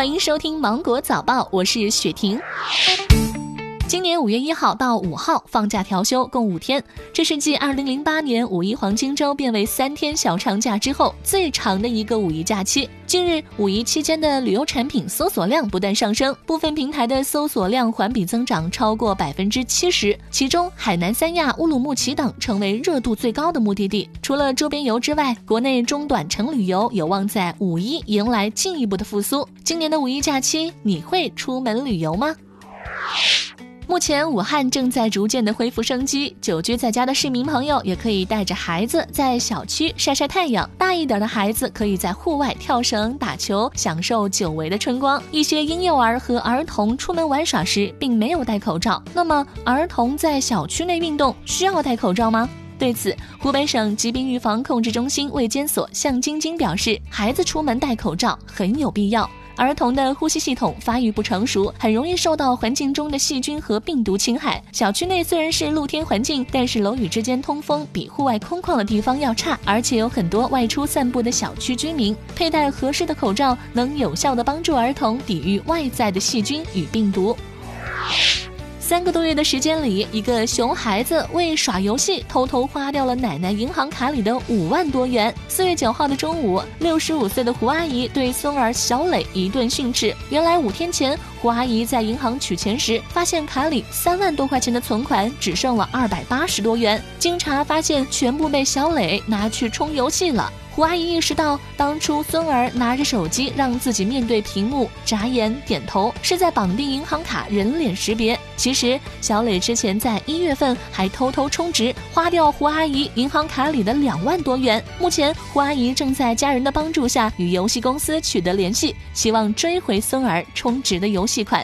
欢迎收听《芒果早报》，我是雪婷。今年五月一号到五号放假调休，共五天，这是继二零零八年五一黄金周变为三天小长假之后最长的一个五一假期。近日，五一期间的旅游产品搜索量不断上升，部分平台的搜索量环比增长超过百分之七十，其中海南三亚、乌鲁木齐等成为热度最高的目的地。除了周边游之外，国内中短程旅游有望在五一迎来进一步的复苏。今年的五一假期，你会出门旅游吗？目前，武汉正在逐渐的恢复生机，久居在家的市民朋友也可以带着孩子在小区晒晒太阳。大一点的孩子可以在户外跳绳、打球，享受久违的春光。一些婴幼儿和儿童出门玩耍时并没有戴口罩，那么儿童在小区内运动需要戴口罩吗？对此，湖北省疾病预防控制中心卫监所向晶晶表示，孩子出门戴口罩很有必要。儿童的呼吸系统发育不成熟，很容易受到环境中的细菌和病毒侵害。小区内虽然是露天环境，但是楼宇之间通风比户外空旷的地方要差，而且有很多外出散步的小区居民。佩戴合适的口罩，能有效的帮助儿童抵御外在的细菌与病毒。三个多月的时间里，一个熊孩子为耍游戏，偷偷花掉了奶奶银行卡里的五万多元。四月九号的中午，六十五岁的胡阿姨对孙儿小磊一顿训斥。原来五天前，胡阿姨在银行取钱时，发现卡里三万多块钱的存款只剩了二百八十多元。经查发现，全部被小磊拿去充游戏了。胡阿姨意识到，当初孙儿拿着手机让自己面对屏幕眨眼点头，是在绑定银行卡人脸识别。其实，小磊之前在一月份还偷偷充值，花掉胡阿姨银行卡里的两万多元。目前，胡阿姨正在家人的帮助下与游戏公司取得联系，希望追回孙儿充值的游戏款。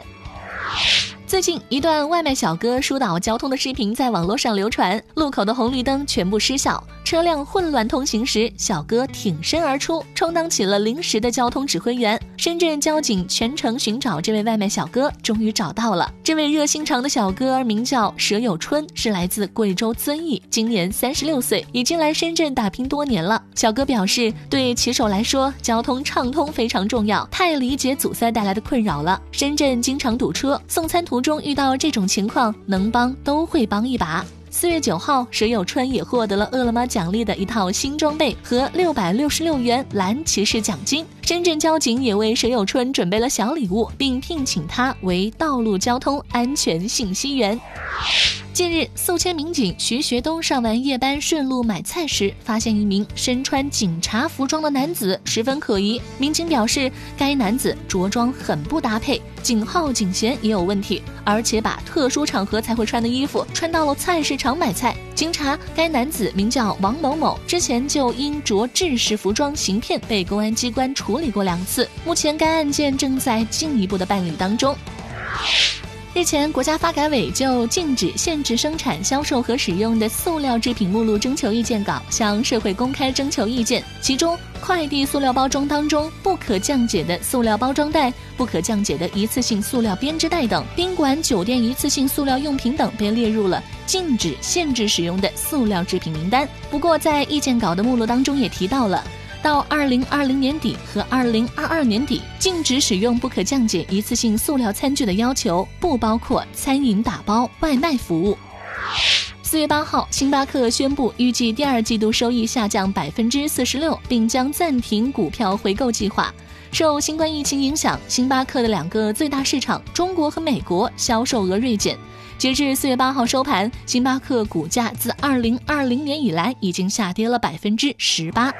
最近一段外卖小哥疏导交通的视频在网络上流传，路口的红绿灯全部失效，车辆混乱通行时，小哥挺身而出，充当起了临时的交通指挥员。深圳交警全程寻找这位外卖小哥，终于找到了。这位热心肠的小哥名叫佘有春，是来自贵州遵义，今年三十六岁，已经来深圳打拼多年了。小哥表示，对骑手来说，交通畅通非常重要，太理解阻塞带来的困扰了。深圳经常堵车，送餐途。途中遇到这种情况，能帮都会帮一把。四月九号，石友春也获得了饿了么奖励的一套新装备和六百六十六元蓝骑士奖金。深圳交警也为石友春准备了小礼物，并聘请他为道路交通安全信息员。近日，宿迁民警徐学东上完夜班，顺路买菜时，发现一名身穿警察服装的男子，十分可疑。民警表示，该男子着装很不搭配，警号、警衔也有问题，而且把特殊场合才会穿的衣服穿到了菜市场买菜。经查，该男子名叫王某某，之前就因着制式服装行骗被公安机关处理过两次。目前，该案件正在进一步的办理当中。日前，国家发改委就禁止、限制生产、销售和使用的塑料制品目录征求意见稿向社会公开征求意见。其中，快递塑料包装当中不可降解的塑料包装袋、不可降解的一次性塑料编织袋等，宾馆、酒店一次性塑料用品等被列入了禁止、限制使用的塑料制品名单。不过，在意见稿的目录当中也提到了。到二零二零年底和二零二二年底，禁止使用不可降解一次性塑料餐具的要求不包括餐饮打包、外卖服务。四月八号，星巴克宣布预计第二季度收益下降百分之四十六，并将暂停股票回购计划。受新冠疫情影响，星巴克的两个最大市场中国和美国销售额锐减。截至四月八号收盘，星巴克股价自二零二零年以来已经下跌了百分之十八。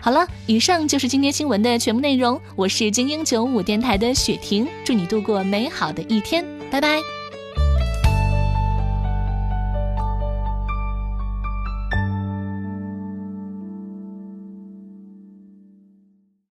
好了，以上就是今天新闻的全部内容。我是精英九五电台的雪婷，祝你度过美好的一天，拜拜。